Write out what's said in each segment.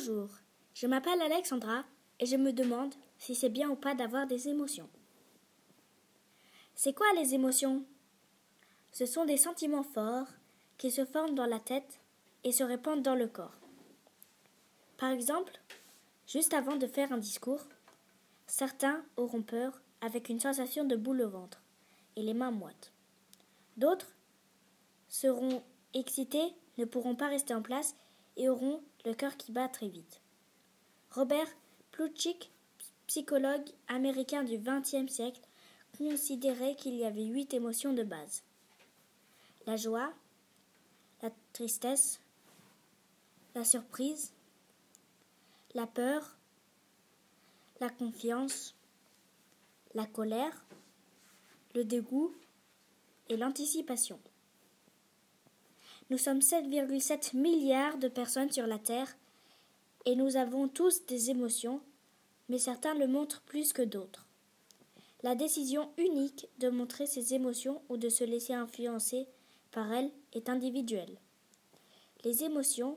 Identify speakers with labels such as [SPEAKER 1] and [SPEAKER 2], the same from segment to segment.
[SPEAKER 1] Bonjour, je m'appelle Alexandra et je me demande si c'est bien ou pas d'avoir des émotions. C'est quoi les émotions? Ce sont des sentiments forts qui se forment dans la tête et se répandent dans le corps. Par exemple, juste avant de faire un discours, certains auront peur avec une sensation de boule au ventre et les mains moites. D'autres seront excités, ne pourront pas rester en place et auront le cœur qui bat très vite. Robert Plutchik, psychologue américain du XXe siècle, considérait qu'il y avait huit émotions de base. La joie, la tristesse, la surprise, la peur, la confiance, la colère, le dégoût et l'anticipation. Nous sommes 7,7 milliards de personnes sur la Terre et nous avons tous des émotions, mais certains le montrent plus que d'autres. La décision unique de montrer ses émotions ou de se laisser influencer par elles est individuelle. Les émotions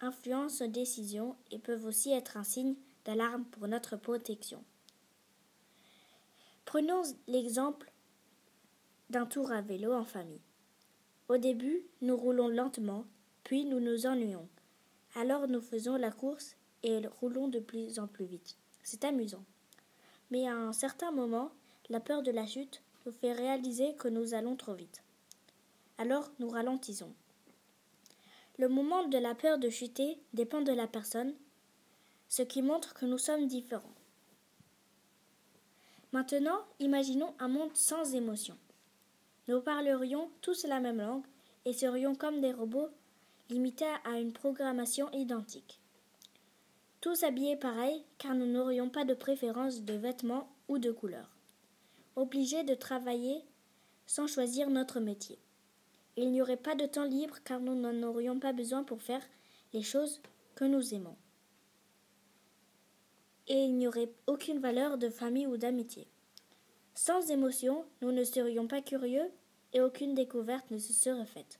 [SPEAKER 1] influencent nos décisions et peuvent aussi être un signe d'alarme pour notre protection. Prenons l'exemple d'un tour à vélo en famille. Au début, nous roulons lentement, puis nous nous ennuyons. Alors nous faisons la course et roulons de plus en plus vite. C'est amusant. Mais à un certain moment, la peur de la chute nous fait réaliser que nous allons trop vite. Alors nous ralentissons. Le moment de la peur de chuter dépend de la personne, ce qui montre que nous sommes différents. Maintenant, imaginons un monde sans émotion. Nous parlerions tous la même langue et serions comme des robots limités à une programmation identique. Tous habillés pareil car nous n'aurions pas de préférence de vêtements ou de couleurs. Obligés de travailler sans choisir notre métier. Il n'y aurait pas de temps libre car nous n'en aurions pas besoin pour faire les choses que nous aimons. Et il n'y aurait aucune valeur de famille ou d'amitié. Sans émotion, nous ne serions pas curieux et aucune découverte ne se serait faite.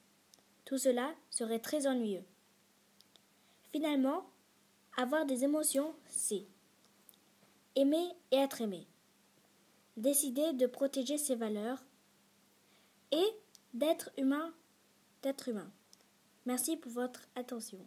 [SPEAKER 1] Tout cela serait très ennuyeux. Finalement, avoir des émotions, c'est aimer et être aimé, décider de protéger ses valeurs et d'être humain, d'être humain. Merci pour votre attention.